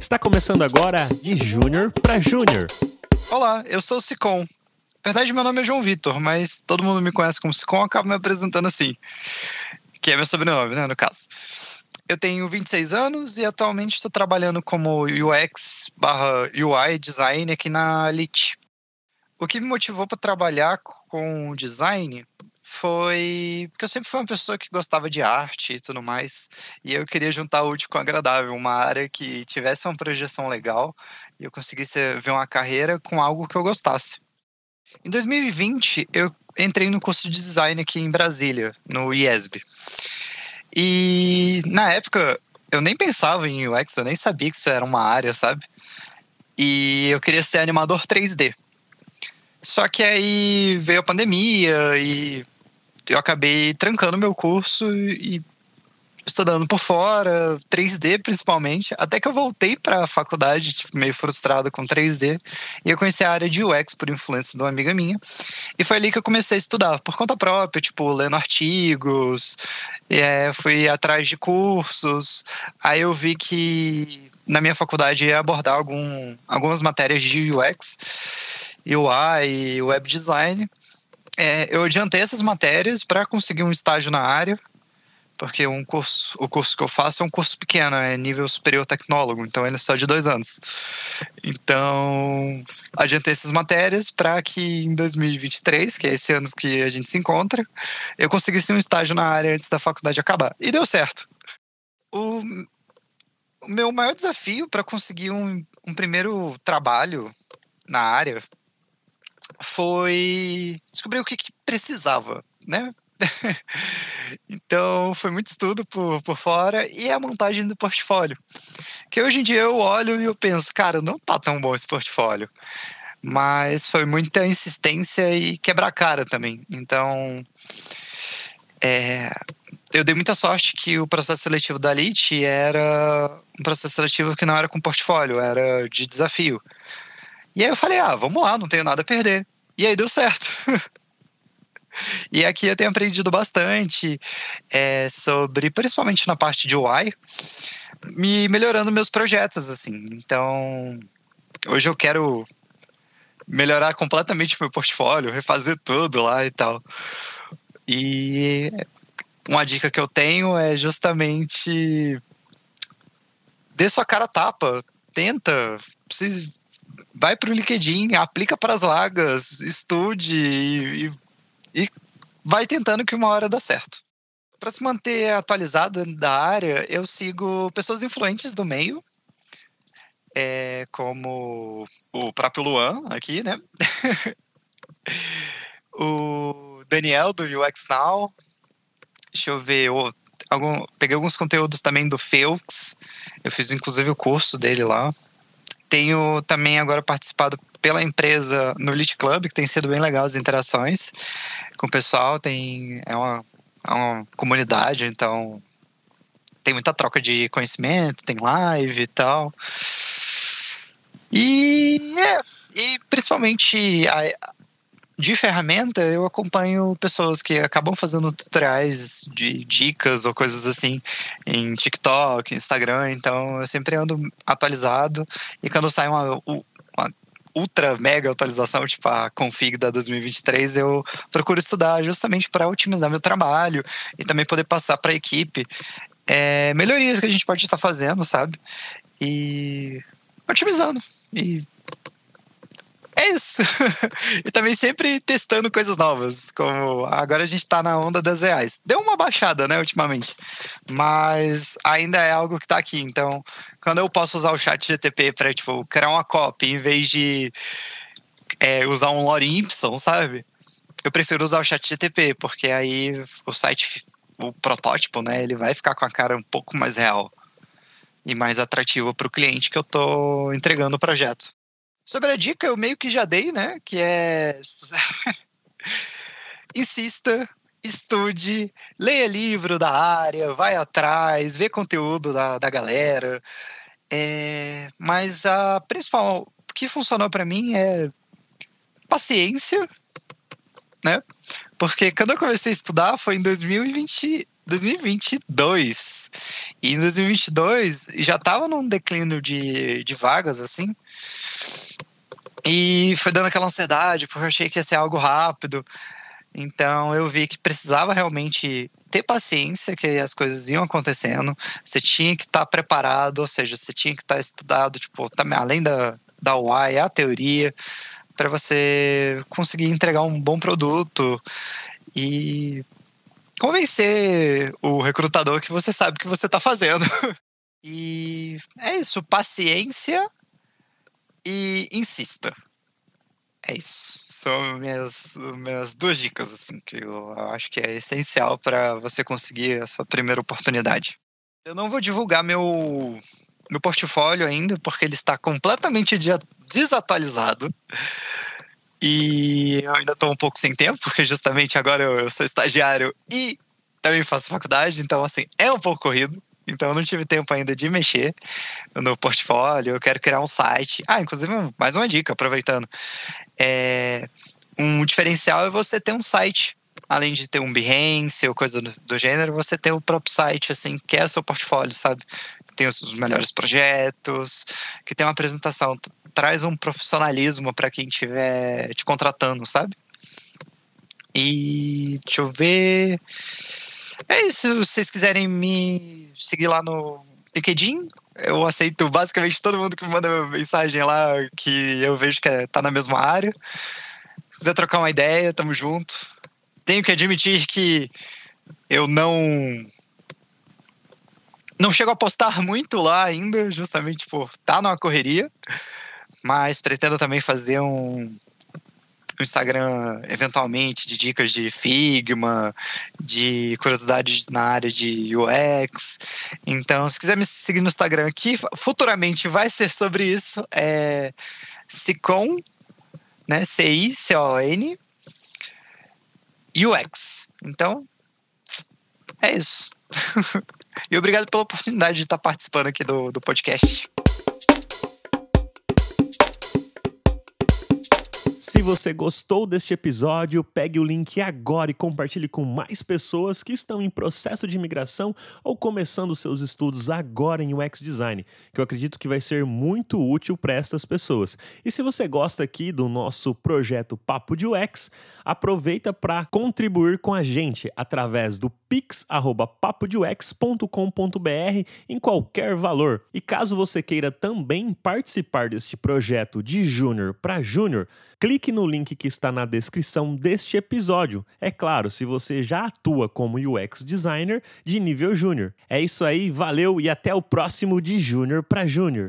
Está começando agora de Júnior para Júnior. Olá, eu sou o Sicom. Na verdade, meu nome é João Vitor, mas todo mundo me conhece como Sicom, acaba me apresentando assim. Que é meu sobrenome, né, no caso. Eu tenho 26 anos e atualmente estou trabalhando como UX barra UI design aqui na Elite. O que me motivou para trabalhar com design foi porque eu sempre fui uma pessoa que gostava de arte e tudo mais, e eu queria juntar o útil com o agradável, uma área que tivesse uma projeção legal e eu conseguisse ver uma carreira com algo que eu gostasse. Em 2020, eu entrei no curso de design aqui em Brasília, no IESB. E na época, eu nem pensava em UX, eu nem sabia que isso era uma área, sabe? E eu queria ser animador 3D. Só que aí veio a pandemia e eu acabei trancando meu curso e estudando por fora, 3D principalmente, até que eu voltei para a faculdade, tipo, meio frustrado com 3D, e eu conheci a área de UX por influência de uma amiga minha, e foi ali que eu comecei a estudar, por conta própria, tipo, lendo artigos, é, fui atrás de cursos, aí eu vi que na minha faculdade ia abordar algum, algumas matérias de UX, UI web design, é, eu adiantei essas matérias para conseguir um estágio na área, porque um curso, o curso que eu faço é um curso pequeno, é nível superior tecnólogo, então ele é só de dois anos. Então, adiantei essas matérias para que em 2023, que é esse ano que a gente se encontra, eu conseguisse um estágio na área antes da faculdade acabar. E deu certo. O, o meu maior desafio para conseguir um, um primeiro trabalho na área foi descobrir o que, que precisava, né? então foi muito estudo por, por fora e a montagem do portfólio. Que hoje em dia eu olho e eu penso, cara, não tá tão bom esse portfólio. Mas foi muita insistência e quebrar cara também. Então, é, eu dei muita sorte que o processo seletivo da Elite era um processo seletivo que não era com portfólio, era de desafio. E aí eu falei, ah, vamos lá, não tenho nada a perder. E aí deu certo. e aqui eu tenho aprendido bastante é, sobre, principalmente na parte de UI, me melhorando meus projetos, assim. Então, hoje eu quero melhorar completamente meu portfólio, refazer tudo lá e tal. E uma dica que eu tenho é justamente dê sua cara tapa, tenta, vai para o LinkedIn, aplica para as vagas, estude e, e, vai tentando que uma hora dá certo. Para se manter atualizado da área, eu sigo pessoas influentes do meio, é, como o próprio Luan aqui, né? o Daniel do UX Now. Deixa eu ver, algum, peguei alguns conteúdos também do Felix. Eu fiz inclusive o curso dele lá. Tenho também agora participado pela empresa no Elite Club, que tem sido bem legal as interações com o pessoal. Tem, é, uma, é uma comunidade, então tem muita troca de conhecimento, tem live e tal. E, é, e principalmente a, de ferramenta, eu acompanho pessoas que acabam fazendo tutoriais de dicas ou coisas assim em TikTok, Instagram, então eu sempre ando atualizado e quando sai uma, uma ultra mega atualização, tipo a config da 2023, eu procuro estudar justamente para otimizar meu trabalho e também poder passar para a equipe é, melhorias que a gente pode estar fazendo, sabe? E otimizando. E isso. e também sempre testando coisas novas, como agora a gente tá na onda das reais. Deu uma baixada, né, ultimamente. Mas ainda é algo que tá aqui. Então, quando eu posso usar o chat GTP para tipo, criar uma copy em vez de é, usar um lore Y, sabe? Eu prefiro usar o chat GTP, porque aí o site, o protótipo, né, ele vai ficar com a cara um pouco mais real e mais atrativo para o cliente que eu tô entregando o projeto. Sobre a dica, eu meio que já dei, né? Que é. Insista, estude, leia livro da área, vai atrás, vê conteúdo da, da galera. É... Mas a principal o que funcionou para mim é paciência, né? Porque quando eu comecei a estudar foi em 2020, 2022. E em 2022 já tava num declínio de, de vagas, assim. E foi dando aquela ansiedade, porque eu achei que ia ser algo rápido. Então eu vi que precisava realmente ter paciência, que as coisas iam acontecendo. Você tinha que estar tá preparado, ou seja, você tinha que estar tá estudado, tipo, também além da, da UI, a teoria, para você conseguir entregar um bom produto e convencer o recrutador que você sabe o que você está fazendo. e é isso, paciência e insista. É isso. São minhas, minhas duas dicas, assim, que eu acho que é essencial para você conseguir a sua primeira oportunidade. Eu não vou divulgar meu, meu portfólio ainda, porque ele está completamente desatualizado. E eu ainda estou um pouco sem tempo, porque justamente agora eu, eu sou estagiário e também faço faculdade, então, assim, é um pouco corrido. Então eu não tive tempo ainda de mexer no portfólio. Eu quero criar um site. Ah, inclusive, mais uma dica, aproveitando. É, um diferencial é você ter um site. Além de ter um Behance ou coisa do, do gênero, você ter o próprio site, assim, que é o seu portfólio, sabe? Que tem os, melhores projetos, que tem uma apresentação. Traz um profissionalismo para quem estiver te contratando, sabe? E deixa eu ver. É isso. Se vocês quiserem me seguir lá no LinkedIn, eu aceito basicamente todo mundo que me manda mensagem lá que eu vejo que é, tá na mesma área. Se quiser trocar uma ideia, tamo junto. Tenho que admitir que eu não. Não chego a postar muito lá ainda, justamente por tá numa correria. Mas pretendo também fazer um, Instagram, eventualmente, de dicas de Figma, de curiosidades na área de UX. Então, se quiser me seguir no Instagram aqui, futuramente vai ser sobre isso. É Cicon, né? C-I-C-O-N, UX. Então, é isso. e obrigado pela oportunidade de estar participando aqui do, do podcast. Se você gostou deste episódio, pegue o link agora e compartilhe com mais pessoas que estão em processo de imigração ou começando seus estudos agora em UX Design, que eu acredito que vai ser muito útil para estas pessoas. E se você gosta aqui do nosso projeto Papo de UX, aproveita para contribuir com a gente através do pix@papodeux.com.br em qualquer valor. E caso você queira também participar deste projeto de júnior para júnior, clique no link que está na descrição deste episódio. É claro, se você já atua como UX designer de nível júnior. É isso aí, valeu e até o próximo de Júnior para Júnior.